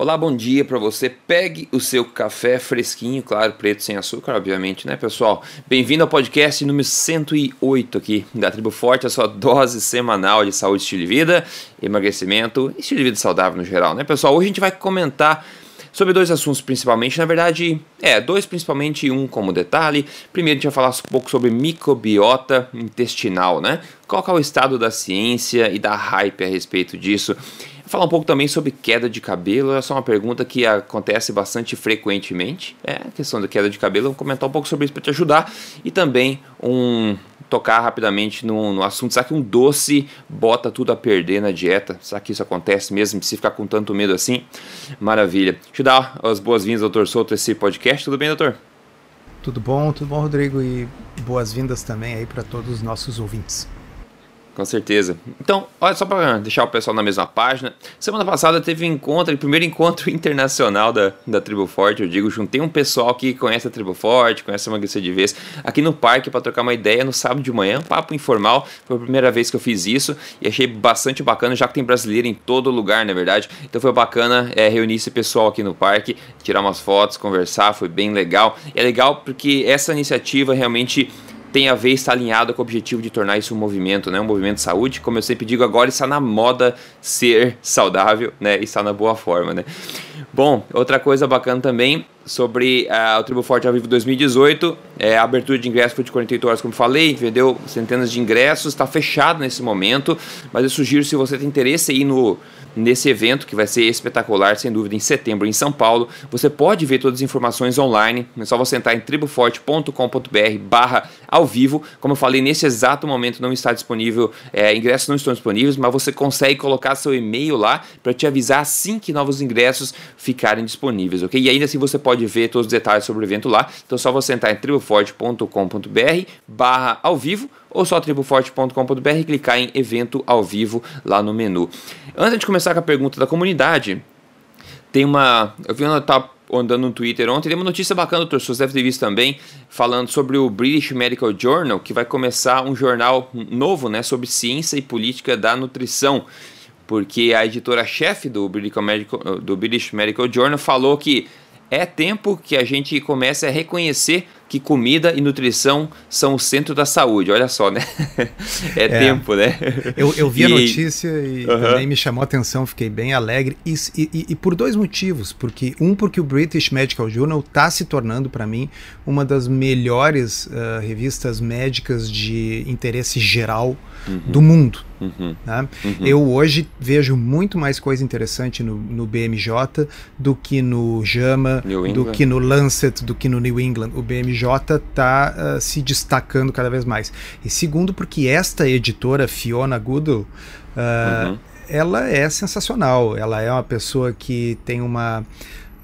Olá, bom dia para você. Pegue o seu café fresquinho, claro, preto sem açúcar, obviamente, né, pessoal? Bem-vindo ao podcast número 108 aqui da Tribo Forte, a sua dose semanal de saúde, estilo de vida, emagrecimento e estilo de vida saudável no geral, né, pessoal? Hoje a gente vai comentar sobre dois assuntos principalmente, na verdade, é, dois principalmente e um como detalhe. Primeiro a gente vai falar um pouco sobre microbiota intestinal, né? Qual é o estado da ciência e da hype a respeito disso? Falar um pouco também sobre queda de cabelo, é uma pergunta que acontece bastante frequentemente. É a questão da queda de cabelo, vou comentar um pouco sobre isso para te ajudar. E também um tocar rapidamente no, no, assunto. Será que um doce bota tudo a perder na dieta? Será que isso acontece mesmo? Se ficar com tanto medo assim? Maravilha. Deixa eu dar as boas-vindas, doutor Souto, a esse podcast. Tudo bem, doutor? Tudo bom, tudo bom, Rodrigo? E boas-vindas também aí para todos os nossos ouvintes. Com certeza. Então, olha só para deixar o pessoal na mesma página. Semana passada teve um encontro, o primeiro encontro internacional da, da Tribo Forte. Eu digo, juntei um pessoal que conhece a Tribo Forte, conhece a Emagrecer de Vez, aqui no parque para trocar uma ideia no sábado de manhã, um papo informal. Foi a primeira vez que eu fiz isso e achei bastante bacana, já que tem brasileiro em todo lugar, na verdade. Então foi bacana é, reunir esse pessoal aqui no parque, tirar umas fotos, conversar, foi bem legal. E é legal porque essa iniciativa realmente tem a ver, está alinhado com o objetivo de tornar isso um movimento, né? Um movimento de saúde. Como eu sempre digo, agora está na moda ser saudável, né? Está na boa forma, né? Bom, outra coisa bacana também sobre uh, o Tribo Forte ao Vivo 2018. É, a abertura de ingressos foi de 48 horas, como falei, vendeu centenas de ingressos, está fechado nesse momento, mas eu sugiro, se você tem interesse aí no nesse evento que vai ser espetacular, sem dúvida, em setembro em São Paulo. Você pode ver todas as informações online, é só você entrar em triboforte.com.br barra ao vivo. Como eu falei, nesse exato momento não está disponível, é, ingressos não estão disponíveis, mas você consegue colocar seu e-mail lá para te avisar assim que novos ingressos ficarem disponíveis, ok? E ainda assim você pode ver todos os detalhes sobre o evento lá, então é só você entrar em triboforte.com.br barra ao vivo ou só triboforte.com.br e clicar em evento ao vivo lá no menu. Antes de começar com a pergunta da comunidade, tem uma. Eu vi uma. Tá andando no Twitter ontem, tem uma notícia bacana, doutor, você deve ter visto também, falando sobre o British Medical Journal, que vai começar um jornal novo, né, sobre ciência e política da nutrição. Porque a editora-chefe do, do British Medical Journal falou que é tempo que a gente comece a reconhecer que comida e nutrição são o centro da saúde. Olha só, né? é, é, tempo, né? Eu, eu vi e... a notícia e uhum. também me chamou a atenção, fiquei bem alegre. E, e, e, por dois motivos. Porque Um, porque o British Medical Journal está se tornando, para mim, uma das melhores uh, revistas médicas de interesse geral uhum. do mundo. Uhum. Né? Uhum. Eu hoje vejo muito mais coisa interessante no, no BMJ do que no JAMA, do que no Lancet, do que no New England. O BMJ está uh, ah, se destacando cada vez mais. E segundo, porque esta editora, Fiona Goodall, uh, ela é sensacional. Ela é uma pessoa que tem uma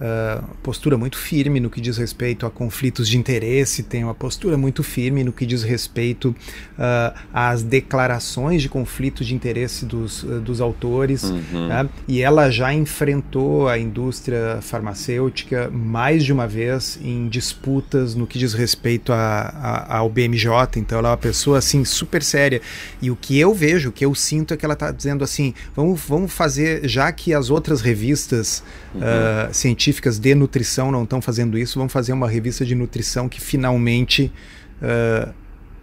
uh, postura muito firme no que diz respeito a conflitos de interesse, tem uma postura muito firme no que diz respeito uh, às declarações de conflito de interesse dos, uh, dos autores. Uhum. Né? E ela já enfrentou a indústria farmacêutica mais de uma vez em disputas no que diz respeito a, a, ao BMJ. Então ela é uma pessoa assim super séria. E o que eu vejo, o que eu sinto é que ela está dizendo assim: vamos, vamos fazer, já que as outras revistas uhum. científicas de nutrição não estão fazendo isso, vão fazer uma revista de nutrição que finalmente uh,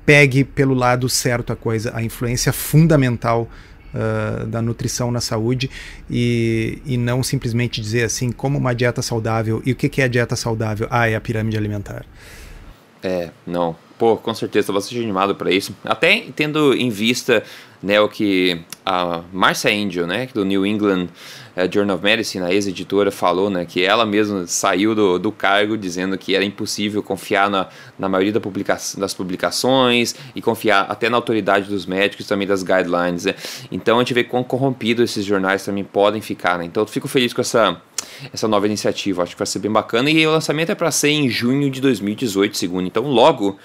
pegue pelo lado certo a coisa, a influência fundamental uh, da nutrição na saúde e, e não simplesmente dizer assim como uma dieta saudável. E o que, que é dieta saudável? Ah, é a pirâmide alimentar. É, não. Pô, com certeza, estou bastante animado para isso. Até tendo em vista né, o que a Marcia Angel, né, do New England uh, Journal of Medicine, a ex-editora, falou, né, que ela mesma saiu do, do cargo dizendo que era impossível confiar na, na maioria da publica das publicações e confiar até na autoridade dos médicos também das guidelines, né? Então a gente vê quão corrompido esses jornais também podem ficar, né? Então eu fico feliz com essa essa nova iniciativa, acho que vai ser bem bacana e o lançamento é para ser em junho de 2018, segundo. Então logo,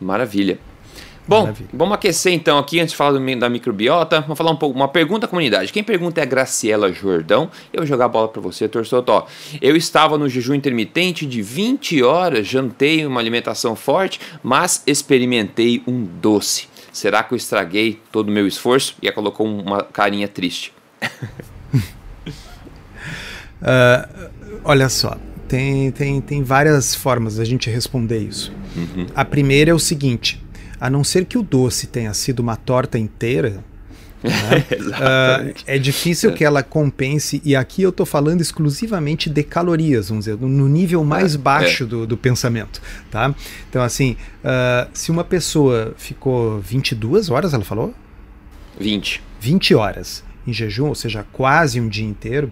maravilha. Bom, Maravilha. vamos aquecer então aqui antes de falar do, da microbiota. Vamos falar um pouco, uma pergunta à comunidade. Quem pergunta é a Graciela Jordão. Eu vou jogar a bola para você. Ó, eu estava no jejum intermitente de 20 horas, jantei uma alimentação forte, mas experimentei um doce. Será que eu estraguei todo o meu esforço? E ela colocou uma carinha triste. Uh, olha só, tem, tem, tem várias formas da gente responder isso. Uhum. A primeira é o seguinte: a não ser que o doce tenha sido uma torta inteira, né? uh, é difícil que ela compense, e aqui eu estou falando exclusivamente de calorias, vamos dizer, no nível mais é, baixo. Do, do, pensamento. Tá? Então, assim, uh, se uma pessoa ficou 22 horas, ela falou? 20. 20 horas em jejum, ou seja, quase um dia inteiro,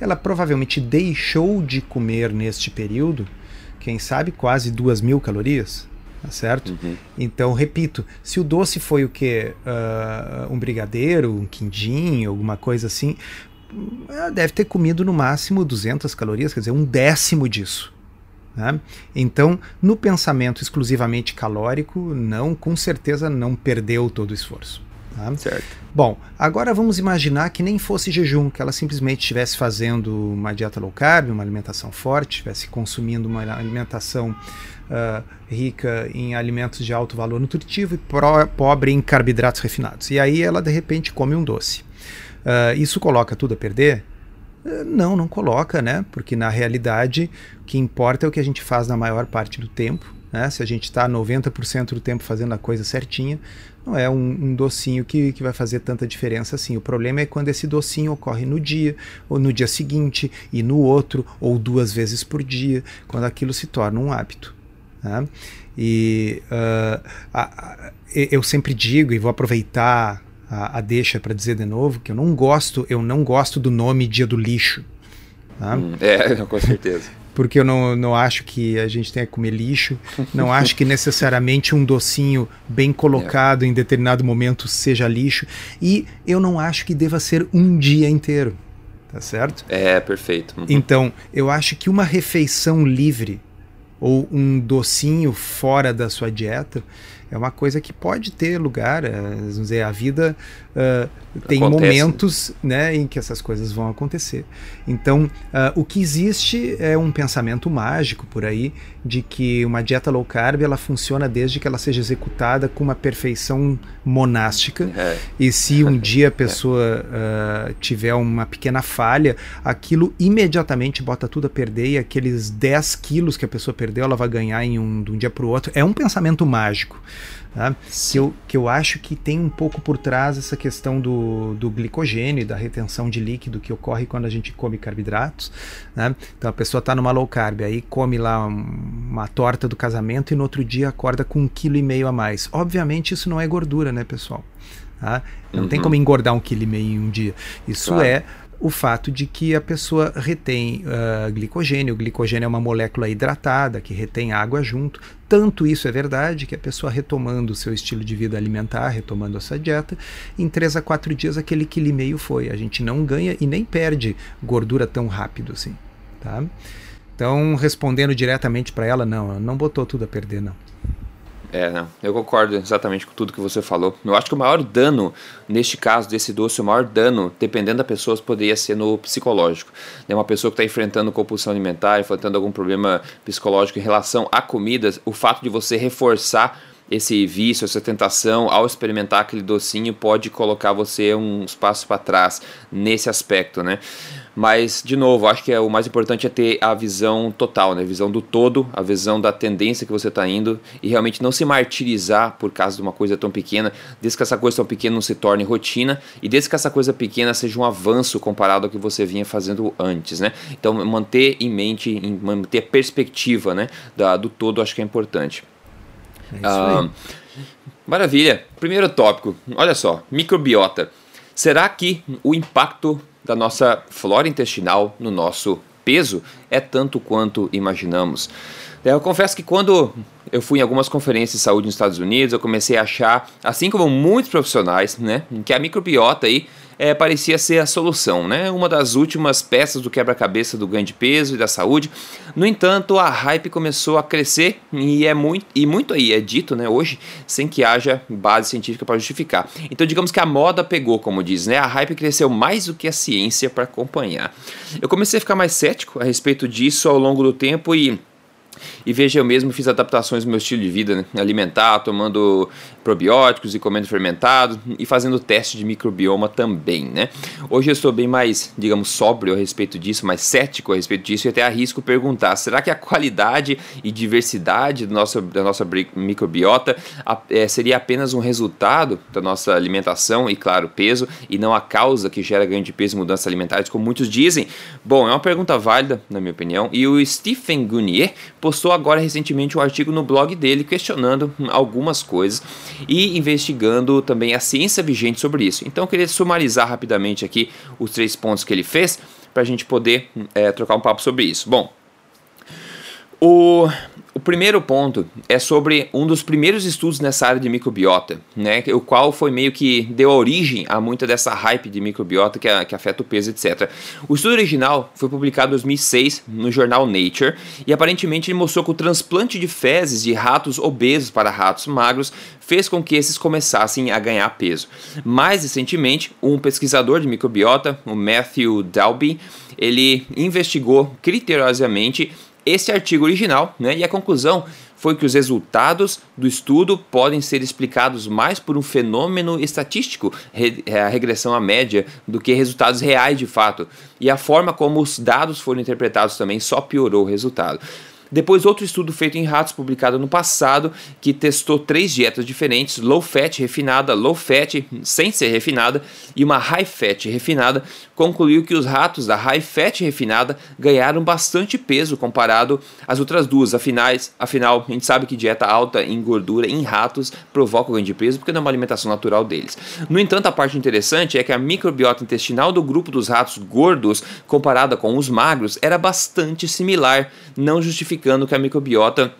ela provavelmente deixou de comer neste período, quem sabe quase duas mil calorias tá certo? Uhum. Então, repito, se o doce foi o que? Uh, um brigadeiro, um quindim, alguma coisa assim, ela deve ter comido no máximo 200 calorias, quer dizer, um décimo disso. Né? Então, no pensamento exclusivamente calórico, não, com certeza não perdeu todo o esforço. Tá? Certo. Bom, agora vamos imaginar que nem fosse jejum, que ela simplesmente estivesse fazendo uma dieta low carb, uma alimentação forte, estivesse consumindo uma alimentação uh, rica em alimentos de alto valor nutritivo e pobre em carboidratos refinados. E aí ela de repente come um doce. Uh, isso coloca tudo a perder? Uh, não, não coloca, né? Porque na realidade o que importa é o que a gente faz na maior parte do tempo. Né? Se a gente está 90% do tempo fazendo a coisa certinha, não é um, um, docinho que, que vai fazer tanta diferença assim. O problema é quando esse docinho ocorre no dia, ou no dia seguinte, e no outro, ou duas vezes por dia, quando aquilo se torna um hábito. Né? E uh, a, a, eu sempre digo, e vou aproveitar a, a deixa para dizer de novo, que eu não gosto, eu não gosto do nome Dia do Lixo. Tá? Hum, é, com certeza. Porque eu não, não acho que a gente tenha que comer lixo, não acho que necessariamente um docinho bem colocado é. em determinado momento seja lixo, e eu não acho que deva ser um dia inteiro, tá certo? É, perfeito. Uhum. Então, eu acho que uma refeição livre ou um docinho fora da sua dieta, é uma coisa que pode ter lugar. É, vamos dizer, a vida uh, tem Acontece. momentos né, em que essas coisas vão acontecer. Então, uh, o que existe é um pensamento mágico por aí de que uma dieta low carb ela funciona desde que ela seja executada com uma perfeição monástica. É. E se um dia a pessoa uh, tiver uma pequena falha, aquilo imediatamente bota tudo a perder e aqueles 10 quilos que a pessoa perdeu ela vai ganhar em um, de um dia para o outro. É um pensamento mágico. Tá? Que, eu, que eu acho que tem um pouco por trás essa questão do, do glicogênio, da retenção de líquido que ocorre quando a gente come carboidratos. Né? Então a pessoa está numa low carb, aí come lá uma torta do casamento e no outro dia acorda com um quilo e meio a mais. Obviamente isso não é gordura, né, pessoal? Tá? Não uhum. tem como engordar um quilo e meio em um dia. Isso claro. é o fato de que a pessoa retém uh, glicogênio. O glicogênio é uma molécula hidratada que retém água junto. Tanto isso é verdade que a pessoa retomando o seu estilo de vida alimentar, retomando essa dieta, em 3 a 4 dias aquele quilo e meio foi. A gente não ganha e nem perde gordura tão rápido assim. Tá? Então, respondendo diretamente para ela, não, não botou tudo a perder, não. É, não, eu concordo exatamente com tudo que você falou. Eu acho que o maior dano, neste caso desse doce, o maior dano, dependendo da pessoa, poderia ser no psicológico. É uma pessoa que está enfrentando compulsão alimentar, enfrentando algum problema psicológico em relação a comidas, o fato de você reforçar esse vício, essa tentação, ao experimentar aquele docinho, pode colocar você uns passos para trás nesse aspecto, né? Mas, de novo, acho que é, o mais importante é ter a visão total, né? a visão do todo, a visão da tendência que você está indo e realmente não se martirizar por causa de uma coisa tão pequena, desde que essa coisa tão pequena não se torne rotina e desde que essa coisa pequena seja um avanço comparado ao que você vinha fazendo antes, né? Então, manter em mente, manter a perspectiva né, da, do todo, acho que é importante. É isso ah. Maravilha. Primeiro tópico, olha só, microbiota. Será que o impacto da nossa flora intestinal no nosso peso é tanto quanto imaginamos. É, eu confesso que quando eu fui em algumas conferências de saúde nos Estados Unidos, eu comecei a achar, assim como muitos profissionais, né, que a microbiota aí é, parecia ser a solução, né? Uma das últimas peças do quebra-cabeça do ganho de peso e da saúde. No entanto, a hype começou a crescer e é muito e muito aí é dito, né, hoje, sem que haja base científica para justificar. Então, digamos que a moda pegou, como diz, né? A hype cresceu mais do que a ciência para acompanhar. Eu comecei a ficar mais cético a respeito disso ao longo do tempo e e veja, eu mesmo fiz adaptações no meu estilo de vida, né? alimentar, tomando probióticos e comendo fermentado e fazendo teste de microbioma também, né? Hoje eu estou bem mais, digamos, sóbrio a respeito disso, mais cético a respeito disso e até arrisco perguntar, será que a qualidade e diversidade do nosso, da nossa microbiota é, seria apenas um resultado da nossa alimentação e, claro, peso, e não a causa que gera ganho de peso e mudanças alimentares, como muitos dizem? Bom, é uma pergunta válida, na minha opinião, e o Stephen Gunier postou agora recentemente um artigo no blog dele questionando algumas coisas e investigando também a ciência vigente sobre isso. Então eu queria sumarizar rapidamente aqui os três pontos que ele fez para a gente poder é, trocar um papo sobre isso. Bom, o, o primeiro ponto é sobre um dos primeiros estudos nessa área de microbiota, né, o qual foi meio que deu origem a muita dessa hype de microbiota que, que afeta o peso, etc. O estudo original foi publicado em 2006 no jornal Nature e aparentemente ele mostrou que o transplante de fezes de ratos obesos para ratos magros fez com que esses começassem a ganhar peso. Mais recentemente, um pesquisador de microbiota, o Matthew Dalby, ele investigou criteriosamente esse artigo original, né? E a conclusão foi que os resultados do estudo podem ser explicados mais por um fenômeno estatístico, é, a regressão à média, do que resultados reais de fato. E a forma como os dados foram interpretados também só piorou o resultado. Depois, outro estudo feito em ratos, publicado no passado, que testou três dietas diferentes: low fat refinada, low fat sem ser refinada e uma high fat refinada, concluiu que os ratos da high fat refinada ganharam bastante peso comparado às outras duas. Afinal, afinal, a gente sabe que dieta alta em gordura em ratos provoca o ganho de peso porque não é uma alimentação natural deles. No entanto, a parte interessante é que a microbiota intestinal do grupo dos ratos gordos, comparada com os magros, era bastante similar, não justificando que a microbiota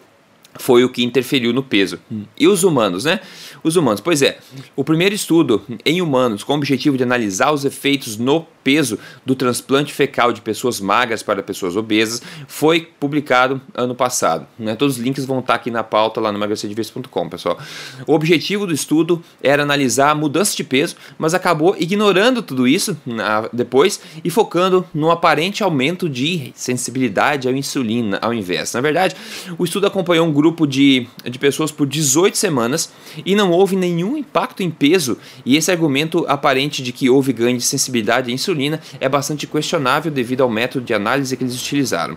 foi o que interferiu no peso. E os humanos, né? Os humanos, pois é, o primeiro estudo em humanos com o objetivo de analisar os efeitos no peso do transplante fecal de pessoas magras para pessoas obesas foi publicado ano passado. Né? Todos os links vão estar aqui na pauta lá no emagrecerdeves.com, pessoal. O objetivo do estudo era analisar a mudança de peso, mas acabou ignorando tudo isso na, depois e focando no aparente aumento de sensibilidade à insulina ao invés. Na verdade, o estudo acompanhou um grupo de, de pessoas por 18 semanas e não houve nenhum impacto em peso, e esse argumento aparente de que houve ganho de sensibilidade à insulina é bastante questionável devido ao método de análise que eles utilizaram.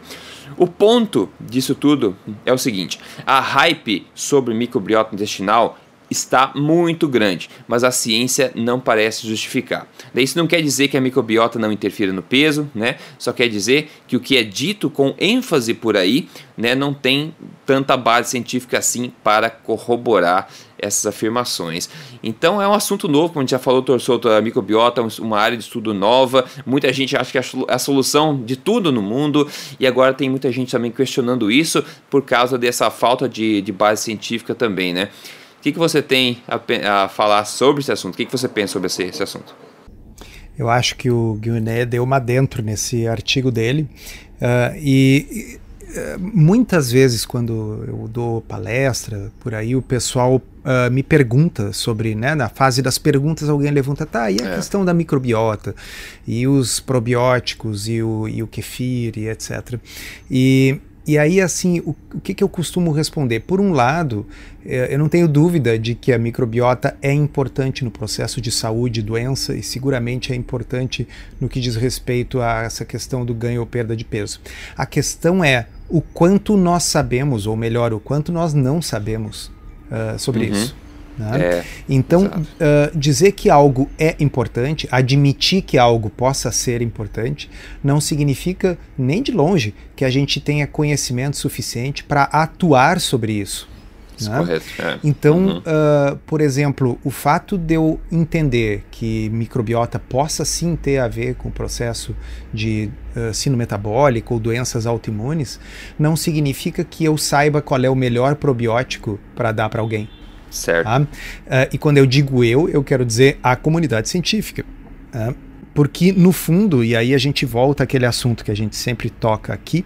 O ponto disso tudo é o seguinte: a hype sobre microbiota intestinal está muito grande, mas a ciência não parece justificar. Isso não quer dizer que a microbiota não interfira no peso, né? Só quer dizer que o que é dito com ênfase por aí, né, não tem tanta base científica assim para corroborar essas afirmações. Então é um assunto novo, como a gente já falou, torçou a microbiota, uma área de estudo nova. Muita gente acha que é a solução de tudo no mundo e agora tem muita gente também questionando isso por causa dessa falta de, de base científica também, né? O que, que você tem a, a falar sobre esse assunto? O que, que você pensa sobre esse, esse assunto? Eu acho que o Guiné deu uma dentro nesse artigo dele. Uh, e muitas vezes, quando eu dou palestra por aí, o pessoal uh, me pergunta sobre, né, na fase das perguntas, alguém levanta, tá, e a é. questão da microbiota, e os probióticos, e o, e o kefir, e etc. E e aí, assim, o, o que, que, eu costumo responder? Por um lado, é, eu não tenho dúvida de que a microbiota é importante no processo de saúde, doença, e seguramente é importante no que diz respeito a essa questão do ganho ou perda de peso. A questão é o quanto nós sabemos, ou melhor, o quanto nós não sabemos uh, sobre uhum. isso. Né? É, então, uh, dizer que algo é importante, admitir que algo possa ser importante, não significa nem de longe que a gente tenha conhecimento suficiente para atuar sobre isso. Isso né? correto. É. Então, uhum. uh, por exemplo, o fato de eu entender que microbiota possa sim ter a ver com o processo de uh, sino metabólico ou doenças autoimunes, não significa que eu saiba qual é o melhor probiótico para dar para alguém. Certo. Tá? Uh, e quando eu digo eu, eu quero dizer a comunidade científica. Uh, porque, no fundo, e aí a gente volta àquele assunto que a gente sempre toca aqui,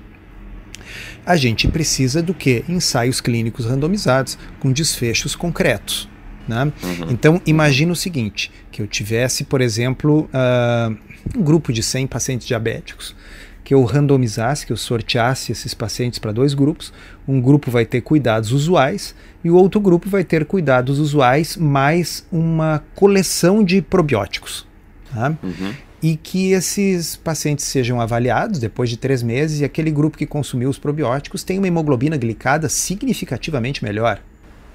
a gente precisa do que? Ensaios clínicos randomizados, com desfechos concretos. Né? Uhum. Então, imagina o seguinte: que eu tivesse, por exemplo, uh, um grupo de 100 pacientes diabéticos que eu randomizasse, que eu sorteasse esses pacientes para dois grupos. Um grupo vai ter cuidados usuais e o outro grupo vai ter cuidados usuais mais uma coleção de probióticos. Tá? Uhum. E que esses pacientes sejam avaliados depois de três meses e aquele grupo que consumiu os probióticos tem uma hemoglobina glicada significativamente melhor.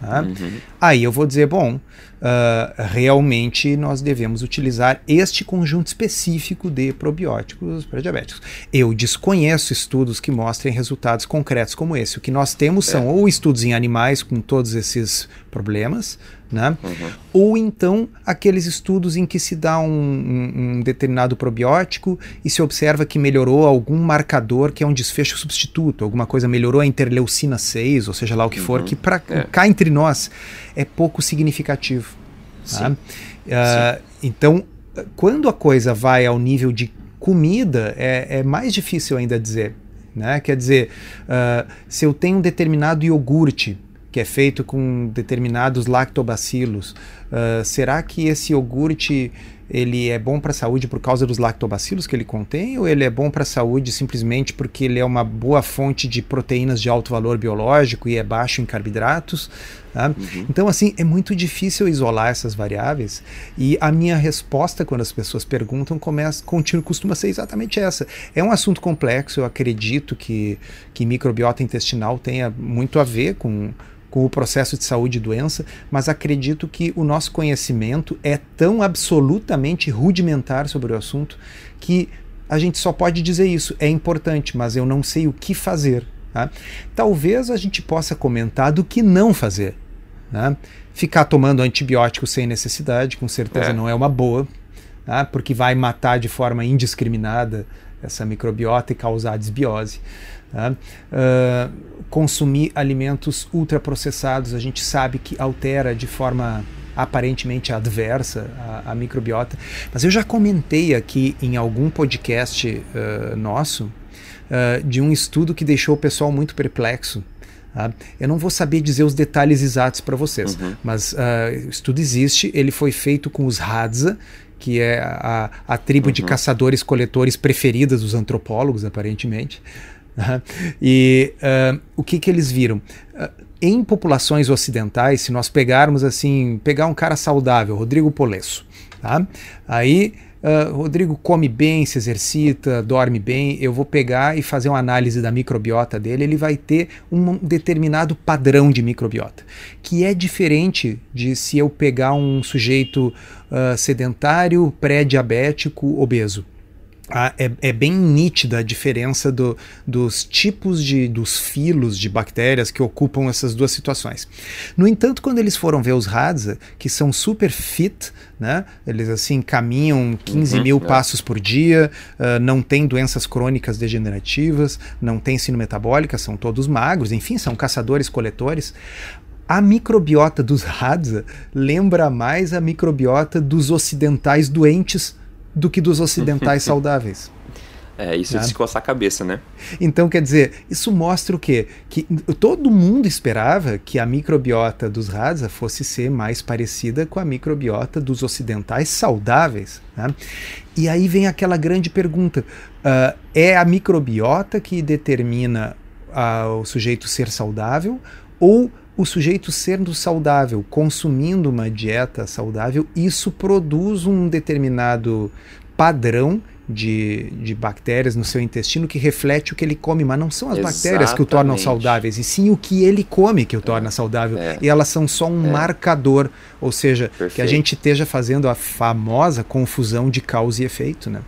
Tá? Uhum. Aí eu vou dizer, bom, uh, realmente nós devemos utilizar este conjunto específico de probióticos para diabéticos. Eu desconheço estudos que mostrem resultados concretos como esse. O que nós temos é. são ou estudos em animais com todos esses problemas, né? Uhum. Ou então aqueles estudos em que se dá um, um, um, determinado probiótico e se observa que melhorou algum marcador que é um desfecho substituto, alguma coisa melhorou a interleucina 6, ou seja lá o que for, uhum. que para é. cá entre nós é pouco significativo. Tá? Uh. Então, quando a coisa vai ao nível de comida, é, é mais difícil ainda dizer. Né? Quer dizer, uh, se eu tenho um determinado iogurte que é feito com determinados lactobacilos. Uh, será que esse iogurte ele é bom para a saúde por causa dos lactobacilos que ele contém ou ele é bom para a saúde simplesmente porque ele é uma boa fonte de proteínas de alto valor biológico e é baixo em carboidratos? Tá? Uhum. Então, assim, é muito difícil isolar essas variáveis e a minha resposta quando as pessoas perguntam começa, continua, costuma ser exatamente essa. É um assunto complexo, eu acredito que, que microbiota intestinal tenha muito a ver com com o processo de saúde e doença, mas acredito que o nosso conhecimento é tão absolutamente rudimentar sobre o assunto que a gente só pode dizer isso. É importante, mas eu não sei o que fazer. Tá? Talvez a gente possa comentar do que não fazer. Tá? Ficar tomando antibiótico sem necessidade, com certeza é. não é uma boa, tá? porque vai matar de forma indiscriminada essa microbiota e causar desbiose. Tá? Uh, consumir alimentos ultraprocessados, a gente sabe que altera de forma aparentemente adversa a, microbiota. Mas eu já comentei aqui em algum podcast uh, nosso uh, de um estudo que deixou o pessoal muito perplexo. Tá? Eu não vou saber dizer os detalhes exatos para vocês, uhum. mas o estudo existe, ele foi feito com os Hadza, que é a, a tribo uhum. de caçadores-coletores preferidas dos antropólogos, aparentemente. E uh, o que, que eles viram? Uh, em populações ocidentais, se nós pegarmos assim, pegar um cara saudável, Rodrigo Polesso, tá? Aí Uh, Rodrigo come bem, se exercita, dorme bem. Eu vou pegar e fazer uma análise da microbiota dele. Ele vai ter um determinado padrão de microbiota, que é diferente de se eu pegar um sujeito uh, sedentário, pré-diabético, obeso. Ah, é, é, bem nítida a diferença do, dos tipos de dos filos de bactérias que ocupam essas duas situações. No entanto, quando eles foram ver os Hadza, que são super fit, né? eles assim caminham 15 uhum, mil é. passos por dia, uh, não têm doenças crônicas degenerativas, não têm sino metabólica, são todos magros, enfim, são caçadores-coletores. A microbiota dos Hadza lembra mais a microbiota dos ocidentais doentes do que dos ocidentais saudáveis. É, isso é de se coçar a cabeça, né? Então, quer dizer, isso mostra o quê? Que todo mundo esperava que a microbiota dos Hadza fosse ser mais parecida com a microbiota dos ocidentais saudáveis. Né? E aí vem aquela grande pergunta: uh, é a microbiota que determina uh, o sujeito ser saudável ou o sujeito sendo saudável, consumindo uma dieta saudável, isso produz um determinado padrão de, de bactérias no seu intestino que reflete o que ele come, mas não são as Exatamente. bactérias que o tornam saudáveis, e sim o que ele come que o torna é, saudável. É. E elas são só um é. marcador, ou seja, Perfeito. que a gente esteja fazendo a famosa confusão de causa e efeito, né?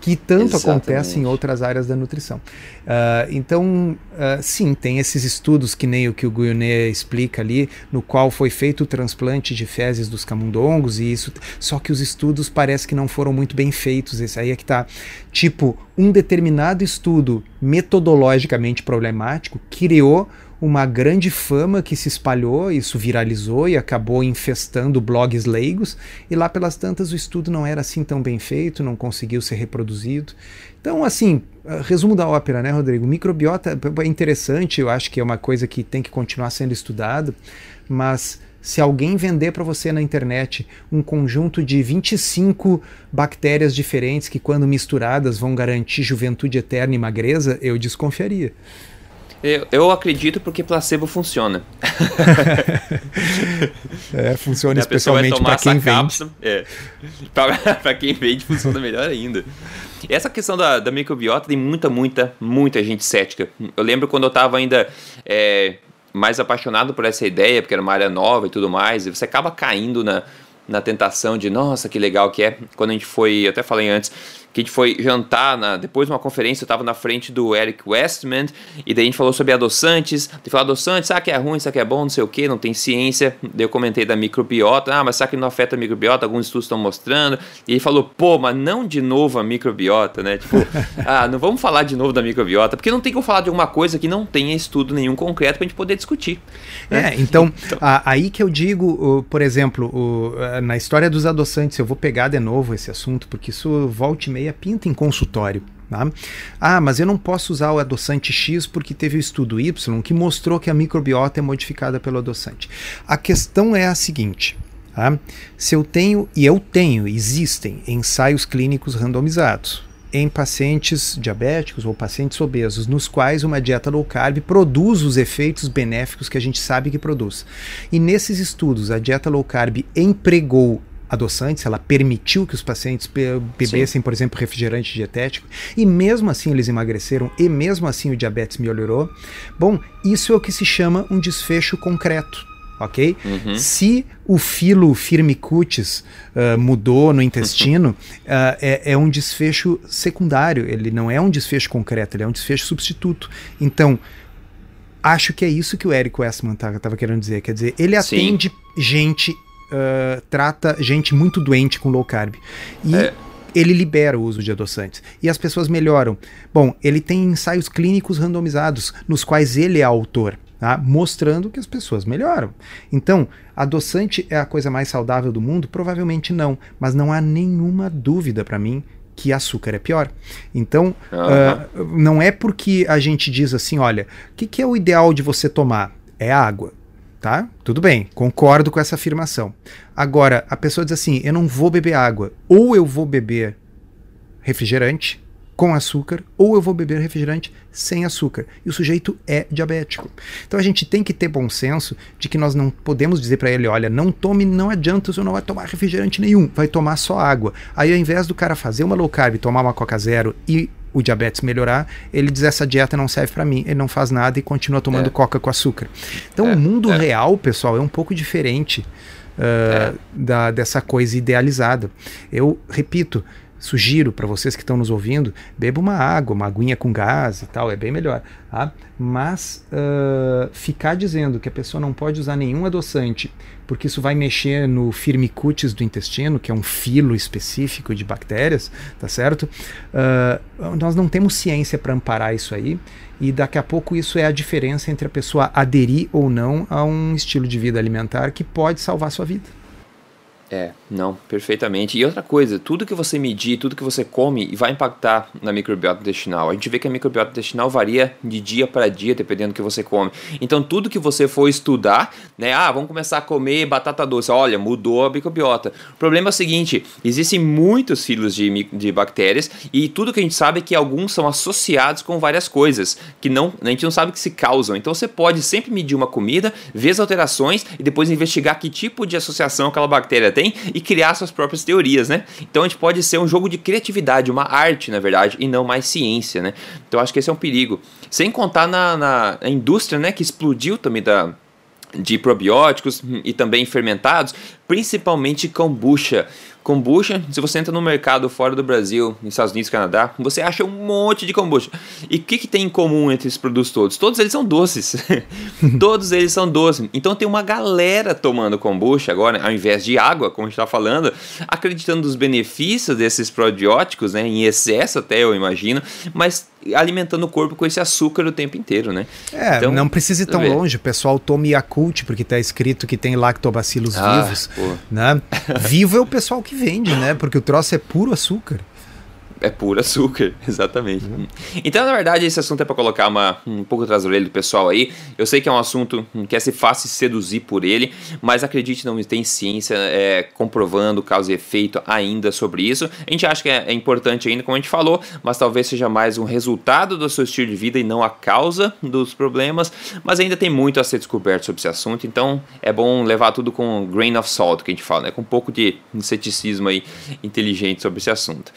Que tanto Exatamente. acontece em outras áreas da nutrição. Uh, então, uh, sim, tem esses estudos que nem o que o Guionet explica ali, no qual foi feito o transplante de fezes dos camundongos e isso, só que os estudos parece que não foram muito bem feitos. Esse aí é que tá, tipo, um determinado estudo metodologicamente problemático criou uma grande fama que se espalhou, isso viralizou e acabou infestando blogs leigos, e lá pelas tantas o estudo não era assim tão bem feito, não conseguiu ser reproduzido. Então, assim, ah, resumo da ópera, né, Rodrigo? Microbiota é interessante, eu acho que é uma coisa que tem que continuar sendo estudada, mas se alguém vender para você na internet um conjunto de 25 bactérias diferentes que, quando misturadas, vão garantir juventude eterna e magreza, eu desconfiaria. Eu, eu acredito porque placebo funciona. é, funciona especialmente para quem vende. é, para quem vende funciona melhor ainda. Essa questão da, da microbiota tem muita, muita, muita gente cética. Eu lembro quando eu estava ainda é, mais apaixonado por essa ideia, porque era uma área nova e tudo mais, e você acaba caindo na, na tentação de, nossa, que legal que é. Quando a gente foi, eu até falei antes, que a gente foi jantar, na, depois de uma conferência, eu estava na frente do Eric Westman, e daí a gente falou sobre adoçantes, ele falou adoçantes, ah, que é ruim, isso aqui é bom, não sei o que, não tem ciência, daí eu comentei da microbiota, ah, mas será que não afeta a microbiota? Alguns estudos estão mostrando, e ele falou, pô, mas não de novo a microbiota, né, tipo, ah, não vamos falar de novo da microbiota, porque não tem como falar de alguma coisa que não tenha estudo nenhum concreto para a gente poder discutir. Né? É, então, então... A, aí que eu digo, por exemplo, na história dos adoçantes, eu vou pegar de novo esse assunto, porque isso volte meio meia pinta em consultório. Tá? Ah, mas eu não posso usar o adoçante X porque teve o estudo Y que mostrou que a microbiota é modificada pelo adoçante. A questão é a seguinte: tá? se eu tenho, e eu tenho, existem ensaios clínicos randomizados em pacientes diabéticos ou pacientes obesos, nos quais uma dieta low carb produz os efeitos benéficos que a gente sabe que produz. E nesses estudos, a dieta low carb empregou adoçantes, ela permitiu que os pacientes bebessem, Sim. por exemplo, refrigerante dietético, e mesmo assim eles emagreceram, e mesmo assim o diabetes melhorou. Bom, isso é o que se chama um desfecho concreto. Ok? Uhum. Se o filo firmicutis uh, mudou no intestino, uh, é, é, um desfecho secundário, ele não é um desfecho concreto, ele é um desfecho substituto. Então, acho que é isso que o Eric Westman estava querendo dizer. Quer dizer, ele atende Sim. gente uh, trata gente muito doente com low carb. E é. ele libera o uso de adoçantes. E as pessoas melhoram. Bom, ele tem ensaios clínicos randomizados, nos quais ele é autor. Tá? mostrando que as pessoas melhoram. Então, adoçante é a coisa mais saudável do mundo? Provavelmente não, mas não há nenhuma dúvida para mim que açúcar é pior. Então, uh, não é porque a gente diz assim, olha, o que, que, é o ideal de você tomar? É água tá? Tudo bem, concordo com essa afirmação. Agora, a pessoa diz assim: eu não vou beber água, ou eu vou beber refrigerante com açúcar, ou eu vou beber refrigerante sem açúcar. E o sujeito é diabético. Então a gente tem que ter bom senso de que nós não podemos dizer para ele: olha, não tome, não adianta, você não vai tomar refrigerante nenhum, vai tomar só água. Aí ao invés do cara fazer uma low carb, tomar uma Coca Zero e o diabetes melhorar, ele diz essa dieta não serve para mim, ele não faz nada e continua tomando é. coca com açúcar. Então é, o mundo é. real, pessoal, é um pouco diferente uh, da, dessa coisa idealizada. Eu repito, sugiro para vocês que estão nos ouvindo, beba uma água, uma aguinha com gás e tal, é bem melhor. Tá? Mas uh, ficar dizendo que a pessoa não pode usar nenhum adoçante, porque isso vai mexer no firmicutes do intestino, que é um filo específico de bactérias, tá certo? Uh, nós não temos ciência para amparar isso aí. E daqui a pouco isso é a diferença entre a pessoa aderir ou não a um estilo de vida alimentar que pode salvar sua vida. É, não, perfeitamente. E outra coisa, tudo que você medir, tudo que você come vai impactar na microbiota intestinal. A gente vê que a microbiota intestinal varia de dia para dia, dependendo do que você come. Então, tudo que você for estudar, né? Ah, vamos começar a comer batata doce. Olha, mudou a microbiota. O problema é o seguinte: existem muitos filos de, de bactérias e tudo que a gente sabe é que alguns são associados com várias coisas que não, a gente não sabe que se causam. Então, você pode sempre medir uma comida, ver as alterações e depois investigar que tipo de associação aquela bactéria tem tem e criar suas próprias teorias, né? Então a gente pode ser um jogo de criatividade, uma arte, na verdade, e não mais ciência, né? Então acho que esse é um perigo. Sem contar na, na, na indústria, né, que explodiu também da de probióticos e também fermentados, principalmente kombucha. Kombucha, se você entra no mercado fora do Brasil, nos Estados Unidos, Canadá, você acha um monte de kombucha. E o que, que tem em comum entre esses produtos todos? Todos eles são doces. todos eles são doces. Então tem uma galera tomando kombucha agora, ao invés de água, como a gente está falando, acreditando nos benefícios desses probióticos, né, em excesso até eu imagino, mas alimentando o corpo com esse açúcar o tempo inteiro, né? É, então, não precisa ir tão longe. O pessoal tome Yakult, porque está escrito que tem lactobacilos ah, vivos. Né? Vivo é o pessoal que vende, né? Porque o troço é puro açúcar. É puro açúcar, exatamente. Uhum. Então, na verdade, esse assunto é para colocar uma, um pouco atrás do orelha do pessoal aí. Eu sei que é um assunto que é se fácil seduzir por ele, mas acredite, não tem ciência é, comprovando causa e efeito ainda sobre isso. A gente acha que é, é, importante ainda, como a gente falou, mas talvez seja mais um resultado do seu estilo de vida e não a causa dos problemas. Mas ainda tem muito a ser descoberto sobre esse assunto, então é bom levar tudo com um grain of salt, que a gente fala, né? com um pouco de ceticismo aí inteligente sobre esse assunto.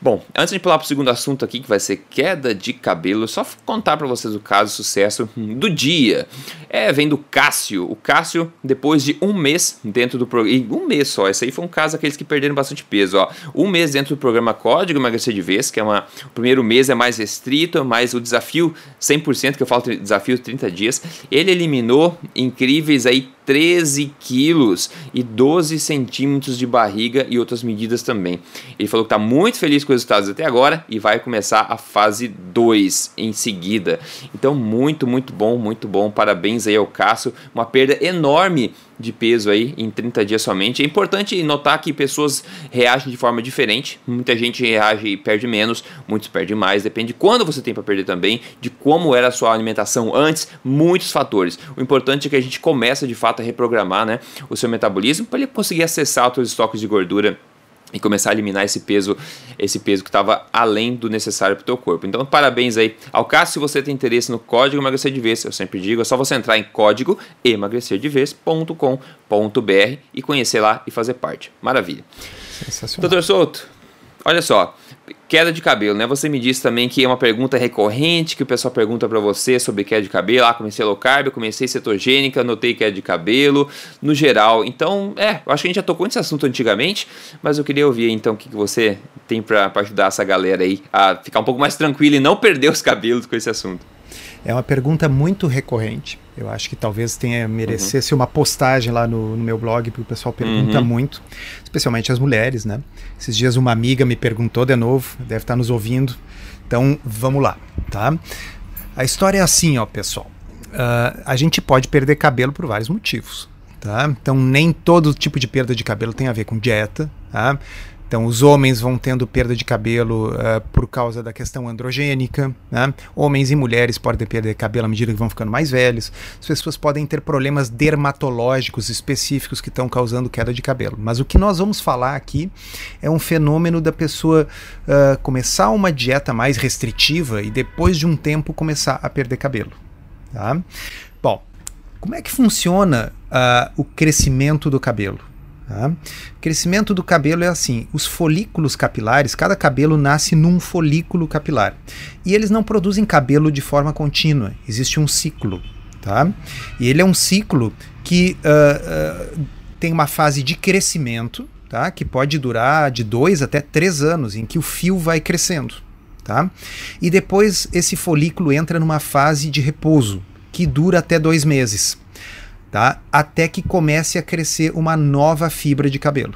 Bom, antes de pular para o segundo assunto aqui, que vai ser queda de cabelo, só contar para vocês o caso sucesso do dia. É, vem do Cássio. O Cássio, depois de um mês dentro do programa. Um mês só, esse aí foi um caso daqueles que perderam bastante peso. Ó. Um mês dentro do programa Código Emagrecer de Vez, que é uma. O primeiro mês é mais restrito, mas o desafio 100%, que eu falo desafio 30 dias, ele eliminou incríveis aí 13 quilos e 12 centímetros de barriga e outras medidas também. Ele falou que está muito feliz com os resultados até agora e vai começar a fase 2 em seguida. Então, muito, muito bom, muito bom. Parabéns aí ao Cássio. Uma perda enorme de peso aí em 30 dias somente. É importante notar que pessoas reagem de forma diferente. Muita gente reage e perde menos, muitos perdem mais. Depende de quando você tem para perder também, de como era a sua alimentação antes, muitos fatores. O importante é que a gente começa de fato a reprogramar né, o seu metabolismo para ele conseguir acessar os seus estoques de gordura e começar a eliminar esse peso, esse peso que estava além do necessário para o teu corpo. Então, parabéns aí ao caso se você tem interesse no código emagrecer de vez, eu sempre digo, é só você entrar em código emagrecerdevez.com.br e conhecer lá e fazer parte. Maravilha. Sensacional. Doutor Souto, olha só, Queda de cabelo, né? Você me disse também que é uma pergunta recorrente que o pessoal pergunta para você sobre queda de cabelo. Ah, comecei low carb, comecei cetogênica, notei queda de cabelo, no geral. Então, é, eu acho que a gente já tocou nesse assunto antigamente, mas eu queria ouvir então o que, que você tem para ajudar essa galera aí a ficar um pouco mais tranquila e não perder os cabelos com esse assunto. É uma pergunta muito recorrente. Eu acho que talvez tenha merecesse uhum. uma postagem lá no, no, meu blog, porque o pessoal pergunta uhum. muito, especialmente as mulheres, né? Esses dias uma amiga me perguntou de novo, deve estar nos ouvindo. Então, vamos lá, tá? A história é assim, ó, pessoal. Uh, a gente pode perder cabelo por vários motivos, tá? Então, nem todo tipo de perda de cabelo tem a ver com dieta, tá? Então, os homens vão tendo perda de cabelo uh, por causa da questão androgênica. Né? Homens e mulheres podem perder cabelo à medida que vão ficando mais velhos. As pessoas podem ter problemas dermatológicos específicos que estão causando queda de cabelo. Mas o que nós vamos falar aqui é um fenômeno da pessoa uh, começar uma dieta mais restritiva e depois de um tempo começar a perder cabelo. Tá? Bom, como é que funciona uh, o crescimento do cabelo? Tá? Crescimento do cabelo é assim: os folículos capilares, cada cabelo nasce num folículo capilar. E eles não produzem cabelo de forma contínua, existe um ciclo. Tá? E ele é um ciclo que uh, uh, tem uma fase de crescimento, tá? que pode durar de dois até três anos, em que o fio vai crescendo. Tá? E depois esse folículo entra numa fase de repouso, que dura até dois meses tá? Até que comece a crescer uma nova fibra de cabelo.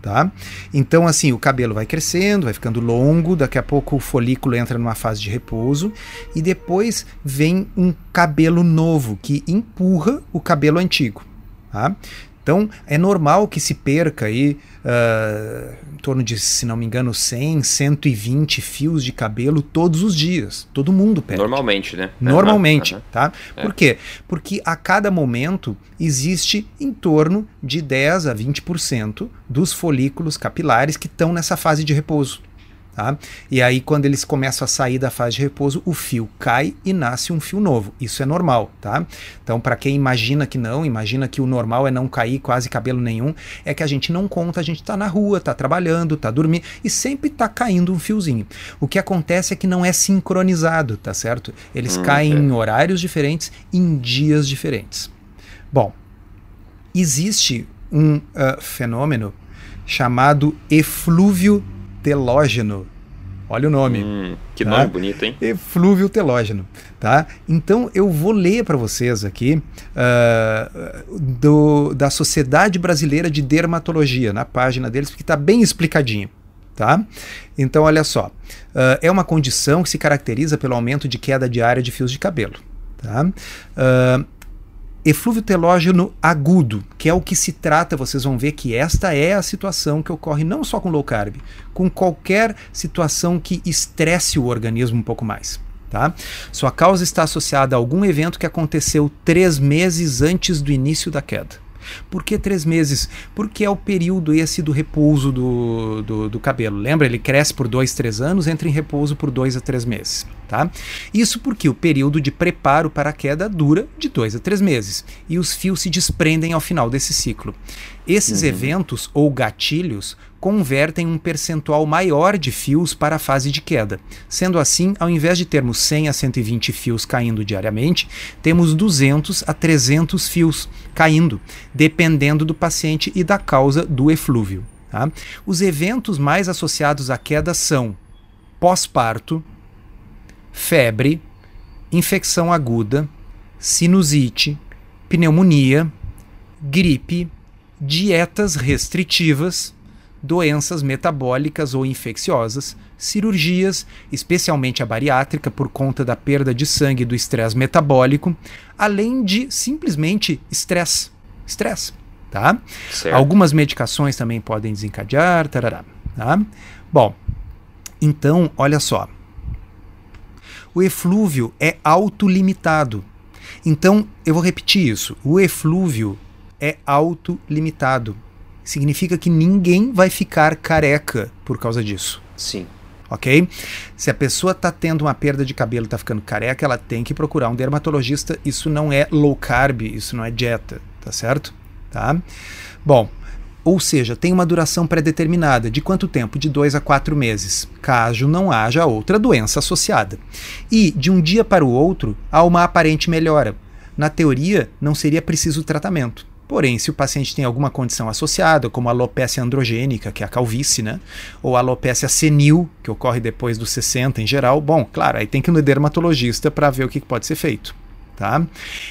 Tá? Então, assim, o cabelo vai crescendo, vai ficando longo, daqui a pouco o folículo entra numa fase de repouso e depois vem um cabelo novo que empurra o cabelo antigo. Tá? Então, é normal que se perca aí uh, em torno de, se não me engano, 100, 120 fios de cabelo todos os dias. Todo mundo perde. Normalmente, né? Normalmente, uhum, tá? É. Por quê? Porque a cada momento existe em torno de 10 a 20% dos folículos capilares que estão nessa fase de repouso. Tá? E aí, quando eles começam a sair da fase de repouso, o fio cai e nasce um fio novo. Isso é normal, tá? Então, para quem imagina que não, imagina que o normal é não cair quase cabelo nenhum, é que a gente não conta, a gente está na rua, está trabalhando, está dormindo e sempre está caindo um fiozinho. O que acontece é que não é sincronizado, tá certo? Eles hum, caem é. em horários diferentes, em dias diferentes. Bom, existe um uh, fenômeno chamado eflúvio telógeno. Olha o nome. Hum, que tá? nome bonito, hein? Eflúvio telógeno. Tá? Então eu vou ler para vocês aqui uh, do, da Sociedade Brasileira de Dermatologia, na página deles, porque está bem explicadinho. Tá? Então, olha só. Uh, é uma condição que se caracteriza pelo aumento de queda diária de fios de cabelo. Tá? Uh, eflúvio telógeno agudo, que é o que se trata, vocês vão ver que esta é a situação que ocorre não só com low carb, com qualquer situação que estresse o organismo um pouco mais. Tá? Sua causa está associada a algum evento que aconteceu três meses antes do início da queda. Por que três meses? Porque é o período esse do repouso do, do, do, cabelo. Lembra? Ele cresce por dois, três anos, entra em repouso por dois a três meses. Tá? Isso porque o período de preparo para a queda dura de dois a três meses e os fios se desprendem ao final desse ciclo. Esses uhum. eventos ou gatilhos convertem um percentual maior de fios para a fase de queda. Sendo assim, ao invés de termos 100 a 120 fios caindo diariamente, temos 200 a 300 fios caindo, dependendo do paciente e da causa do eflúvio. Tá? Os eventos mais associados à queda são pós-parto, febre, infecção aguda, sinusite, pneumonia, gripe, dietas restritivas, doenças metabólicas ou infecciosas, cirurgias, especialmente a bariátrica por conta da perda de sangue do estresse metabólico, além de simplesmente estresse. Estresse, tá? Certo. Algumas medicações também podem desencadear, tarará, tá? Bom, então, olha só. O eflúvio é autolimitado. Então, eu vou repetir isso. O eflúvio é autolimitado significa que ninguém vai ficar careca por causa disso. Sim. Ok? Se a pessoa está tendo uma perda de cabelo, está ficando careca, ela tem que procurar um dermatologista. Isso não é low carb, isso não é dieta, tá certo? Tá? Bom, ou seja, tem uma duração pré-determinada. De quanto tempo? De dois a quatro meses, caso não haja outra doença associada. E, de um dia para o outro, há uma aparente melhora. Na teoria, não seria preciso tratamento. Porém, se o paciente tem alguma condição associada, como alopecia androgênica, que é a calvície, né? ou alopecia senil, que ocorre depois dos 60 em geral, bom, claro, aí tem que ir no dermatologista para ver o que pode ser feito. Tá?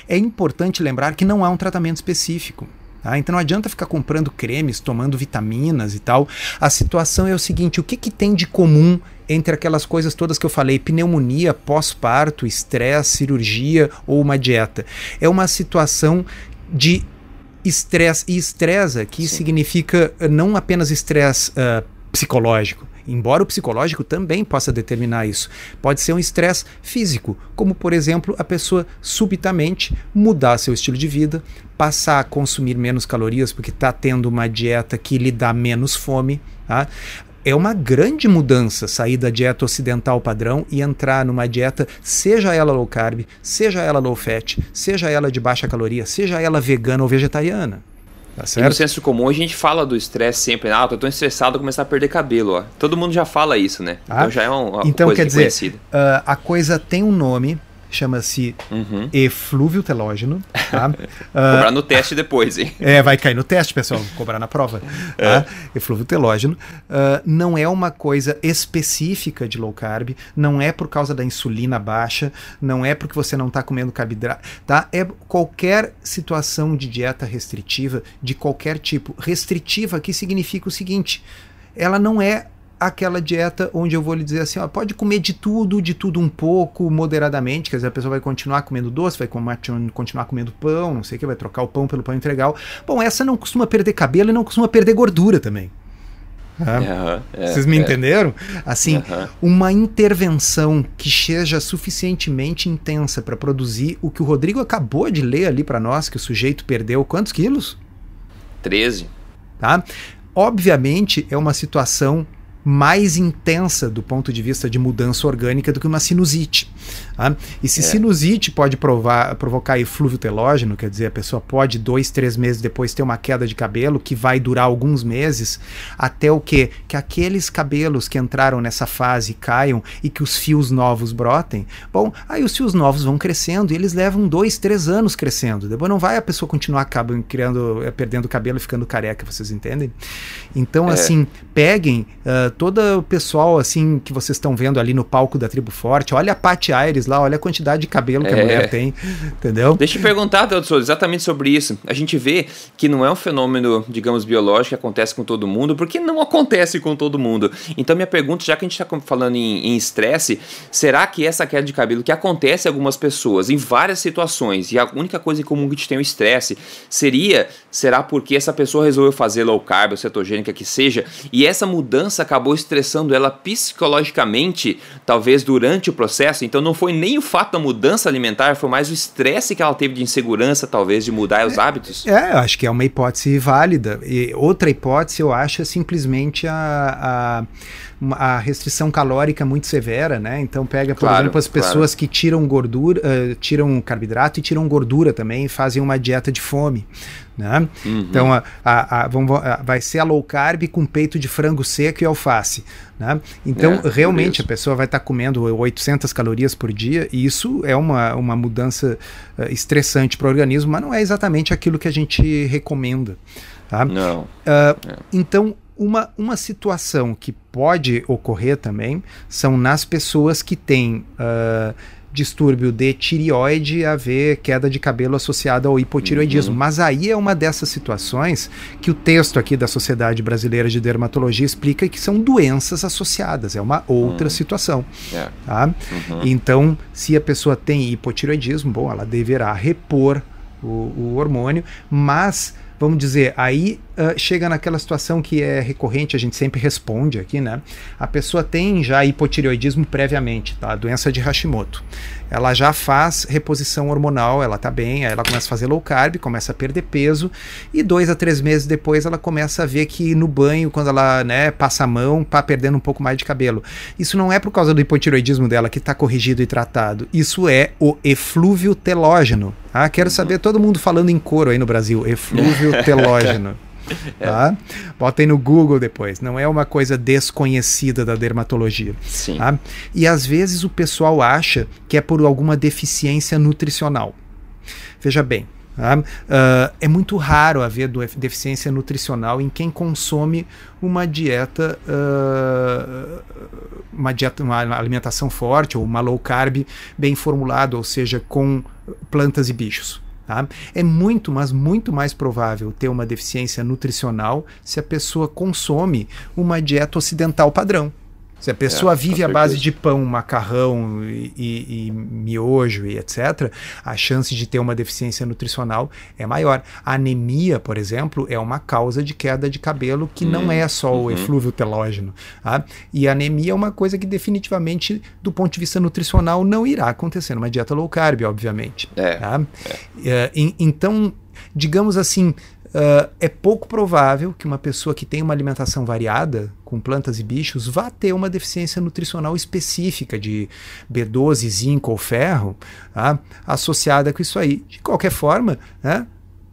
É importante lembrar que não há um tratamento específico. Tá? Então não adianta ficar comprando cremes, tomando vitaminas e tal. A situação é o seguinte: o que, que tem de comum entre aquelas coisas todas que eu falei, pneumonia, pós-parto, estresse, cirurgia ou uma dieta? É uma situação de estresse. E estresse aqui Sim. significa não apenas estresse uh, psicológico, embora o psicológico também possa determinar isso. Pode ser um estresse físico, como por exemplo a pessoa subitamente mudar seu estilo de vida, passar a consumir menos calorias porque está tendo uma dieta que lhe dá menos fome. Tá? É uma grande mudança sair da dieta ocidental padrão e entrar numa dieta, seja ela low carb, seja ela low fat, seja ela de baixa caloria, seja ela vegana ou vegetariana. Tá certo? E no senso comum a gente fala do estresse sempre, ah, tô tão estressado começar a perder cabelo, ó. Todo mundo já fala isso, né? Ah, então já é uma, então, coisa quer dizer, uh, a coisa tem um nome, chama-se uhum. eflúvio telógeno. Tá? uh, cobrar no teste depois, hein? É, vai cair no teste, pessoal, cobrar na prova. É. Tá? Eflúvio telógeno. Uh, não é uma coisa específica de low carb, não é por causa da insulina baixa, não é porque você não está comendo carboidrato, tá? É qualquer situação de dieta restritiva, de qualquer tipo. Restritiva aqui significa o seguinte, ela não é aquela dieta onde eu vou lhe dizer assim, ó, pode comer de tudo, de tudo um pouco, moderadamente, quer dizer, a pessoa vai continuar comendo doce, vai continuar comendo pão, não sei o que, vai trocar o pão pelo pão integral. Bom, essa não costuma perder cabelo e não costuma perder gordura também. Uhum, é, Vocês me é. entenderam? Assim, uhum. uma intervenção que seja suficientemente intensa para produzir o que o Rodrigo acabou de ler ali para nós, que o sujeito perdeu quantos quilos? 13. Tá? Obviamente é uma situação mais intensa do ponto de vista de mudança orgânica do que uma sinusite. Tá? E se é. sinusite pode provar, provocar eflúvio telógeno, quer dizer, a pessoa pode dois, três meses depois ter uma queda de cabelo que vai durar alguns meses, até o que? Que aqueles cabelos que entraram nessa fase caiam e que os fios novos brotem. Bom, aí os fios novos vão crescendo e eles levam dois, três anos crescendo. Depois não vai a pessoa continuar criando, eh, perdendo cabelo e ficando careca, vocês entendem? Então, é. assim, peguem uh, todo o pessoal assim que vocês estão vendo ali no palco da Tribo Forte, olha a Paty Aires lá, olha a quantidade de cabelo que é. a mulher tem, entendeu? Deixa eu perguntar, Teodoro, exatamente sobre isso. A gente vê que não é um fenômeno, digamos, biológico que acontece com todo mundo, porque não acontece com todo mundo. Então minha pergunta, já que a gente está falando em estresse, será que essa queda de cabelo que acontece em algumas pessoas, em várias situações, e a única coisa em comum que a gente tem o estresse, seria, será porque essa pessoa resolveu fazer low carb ou cetogênica que seja, e essa mudança acabou estressando ela psicologicamente, talvez durante o processo. Então não foi nem o fato da mudança alimentar, foi mais o estresse que ela teve de insegurança, talvez, de mudar os hábitos. É, eu acho que é uma hipótese válida. E outra hipótese, eu acho, é simplesmente a, a, a restrição calórica muito severa, né? Então pega, por claro, exemplo, as pessoas claro. que tiram gordura, uh, tiram carboidrato e tiram gordura também, fazem uma dieta de fome. Né? Uhum. Então, a, a, a, vamos, vai ser a low carb com peito de frango seco e alface. Né? Então, é, realmente, a pessoa vai estar tá comendo 800 calorias por dia, e isso é uma, uma mudança uh, estressante para o organismo, mas não é exatamente aquilo que a gente recomenda. Tá? Não. Uh, é. Então, uma, uma situação que pode ocorrer também são nas pessoas que têm. Uh, distúrbio de tireoide haver queda de cabelo associada ao hipotireoidismo. Uhum. Mas aí é uma dessas situações que o texto aqui da Sociedade Brasileira de Dermatologia explica que são doenças associadas, é uma outra uhum. situação. Yeah. É. Tá? Uhum. Então, se a pessoa tem hipotireoidismo, bom, ela deverá repor o, o hormônio, mas vamos dizer, aí uh, chega naquela situação que é recorrente, a gente sempre responde aqui, né? A pessoa tem já hipotireoidismo previamente, tá? A doença de Hashimoto. Ela já faz reposição hormonal, ela tá bem, aí ela começa a fazer low carb, começa a perder peso, e dois a três meses depois ela começa a ver que no banho, quando ela né, passa a mão, tá perdendo um pouco mais de cabelo. Isso não é por causa do hipotireoidismo dela que está corrigido e tratado. Isso é o eflúvio telógeno. Ah, quero saber todo mundo falando em coro aí no Brasil, eflúvio telógeno. É. Tá? Botem no Google depois. Não é uma coisa desconhecida da dermatologia. Sim. Tá? E às vezes o pessoal acha que é por alguma deficiência nutricional. Veja bem? Uh, é muito raro haver deficiência nutricional em quem consome uma dieta, uh, uma dieta, uma alimentação forte ou uma low carb bem formulada, ou seja, com plantas e bichos. Tá? É muito, mas muito mais provável ter uma deficiência nutricional se a pessoa consome uma dieta ocidental padrão. Se a pessoa é, vive à base de pão, macarrão e, e, e, miojo e etc., a chance de ter uma deficiência nutricional é maior. A anemia, por exemplo, é uma causa de queda de cabelo que hum, não é só uhum. o eflúvio telógeno. Tá? E a anemia é uma coisa que definitivamente, do ponto de vista nutricional, não irá acontecer numa dieta low carb, obviamente. É, tá? é. Uh, então, digamos assim, Uh, é pouco provável que uma pessoa que tem uma alimentação variada, com plantas e bichos, vá ter uma deficiência nutricional específica de B12, zinco ou ferro tá? associada com isso aí. De qualquer forma, né?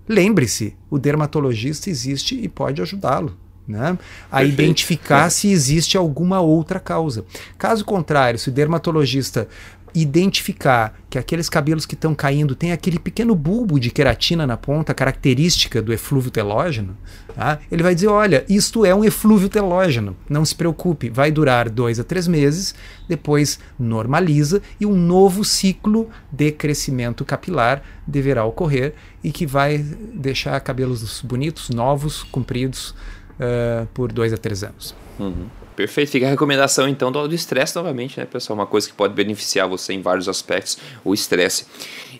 lembre-se, o dermatologista existe e pode ajudá-lo. Né, a Perfeito. identificar se existe alguma outra causa. Caso contrário, se o dermatologista identificar que aqueles cabelos que estão caindo têm aquele pequeno bulbo de queratina na ponta, característica do eflúvio telógeno, tá? ele vai dizer: olha, isto é um eflúvio telógeno, não se preocupe, vai durar dois a três meses, depois normaliza e um novo ciclo de crescimento capilar deverá ocorrer e que vai deixar cabelos bonitos, novos, compridos uh, por dois a três anos. Uhum. Perfeito. Fica a recomendação então do estresse novamente, né, pessoal? Uma coisa que pode beneficiar você em vários aspectos, o estresse.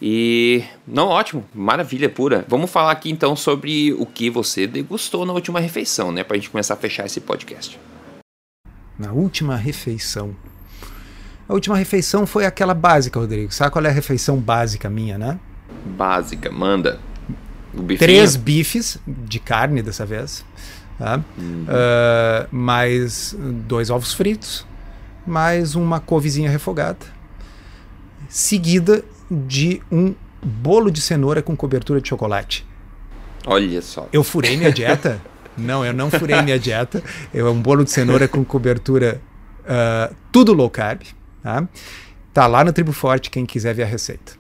E não, ótimo, maravilha pura. Vamos falar aqui então sobre o que você degustou na última refeição, né, pra gente começar a fechar esse podcast. Na última refeição. A última refeição foi aquela básica, Rodrigo. Sabe qual é a refeição básica minha, né? Básica, manda. Três bifes de carne dessa vez Tá? Uhum. Uh, mais dois ovos fritos, mais uma couvezinha refogada, seguida de um bolo de cenoura com cobertura de chocolate. Olha só. Eu furei minha dieta? não, eu não furei minha dieta. É um bolo de cenoura com cobertura uh, tudo low carb. Tá? tá lá no Tribo Forte quem quiser ver a receita.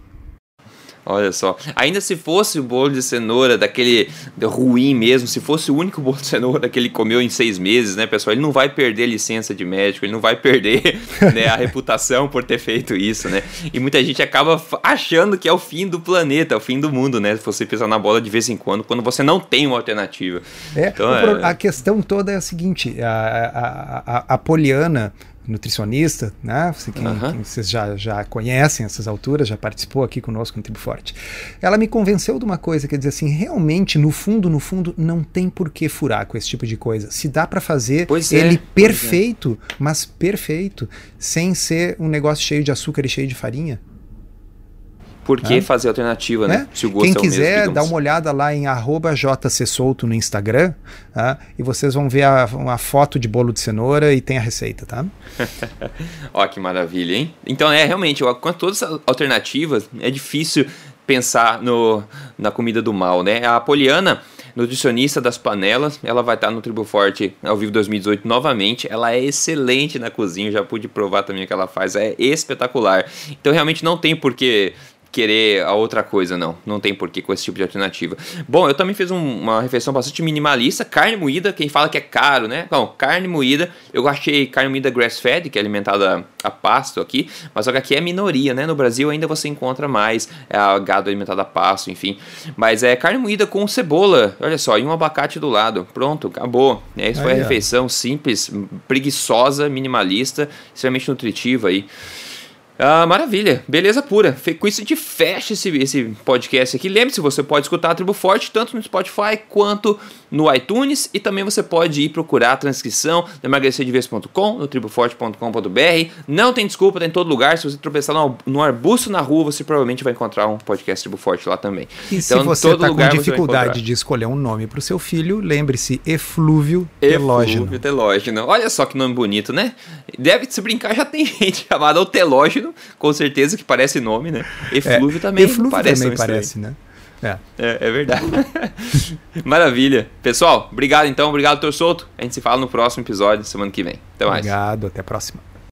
Olha só. Ainda se fosse o bolo de cenoura daquele ruim mesmo, se fosse o único bolo de cenoura que ele comeu em seis meses, né, pessoal? Ele não vai perder licença de médico, ele não vai perder né, a reputação por ter feito isso, né? E muita gente acaba achando que é o fim do planeta, é o fim do mundo, né? Se você pisar na bola de vez em quando, quando você não tem uma alternativa. É, então, é... A questão toda é a seguinte: a, a, a, a Poliana nutricionista, né? Você, quem, uhum. quem vocês já, já conhecem essas alturas, já participou aqui conosco no Tribo Forte. Ela me convenceu de uma coisa, quer dizer assim, realmente, no fundo, no fundo, não tem por que furar com esse tipo de coisa. Se dá para fazer pois ele é, perfeito, é. mas perfeito, sem ser um negócio cheio de açúcar e cheio de farinha, por que é. fazer alternativa, né? É. Se o gosto Quem é quiser, mesmo, dá uma olhada lá em jcsolto no Instagram tá? e vocês vão ver a, uma foto de bolo de cenoura e tem a receita, tá? Ó, que maravilha, hein? Então, é, realmente, com todas as alternativas, é difícil pensar no, na comida do mal, né? A Poliana nutricionista das panelas. Ela vai estar no Tribo Forte ao vivo 2018 novamente. Ela é excelente na cozinha, já pude provar também o que ela faz, é espetacular. Então realmente não tem porquê querer a outra coisa, não. Não tem porquê com esse tipo de alternativa. Bom, eu também fiz um, uma refeição bastante minimalista. Carne moída, quem fala que é caro, né? Bom, carne moída. Eu achei carne moída grass-fed, que é alimentada a pasto aqui. Mas só que aqui é minoria, né? No Brasil ainda você encontra mais é, gado alimentado a pasto, enfim. Mas é carne moída com cebola. Olha só, e um abacate do lado. Pronto, acabou. É, isso foi a refeição simples, preguiçosa, minimalista, extremamente nutritiva aí. Ah, maravilha, beleza pura. Com isso a gente fecha esse, esse podcast aqui. Lembre-se, você pode escutar a Tribo Forte tanto no Spotify quanto no iTunes e também você pode ir procurar a transcrição no emagrecerdeves.com, no triboforte.com.br. Não tem desculpa, tá em todo lugar. Se você tropeçar no, no, arbusto na rua, você provavelmente vai encontrar um podcast Tribo Forte lá também. E então, se você está com dificuldade de escolher um nome para o seu filho, lembre-se, Eflúvio Telógeno. Eflúvio Telógeno. Olha só que nome bonito, né? Deve se brincar, já tem gente chamada o Telógeno com certeza que parece nome, né? Eflúvio é, também eflúvio parece também parece, né? É. é, é verdade. Maravilha. Pessoal, obrigado então, obrigado, Tor Solto. A gente se fala no próximo episódio, semana que vem. Até mais. Obrigado, até a próxima.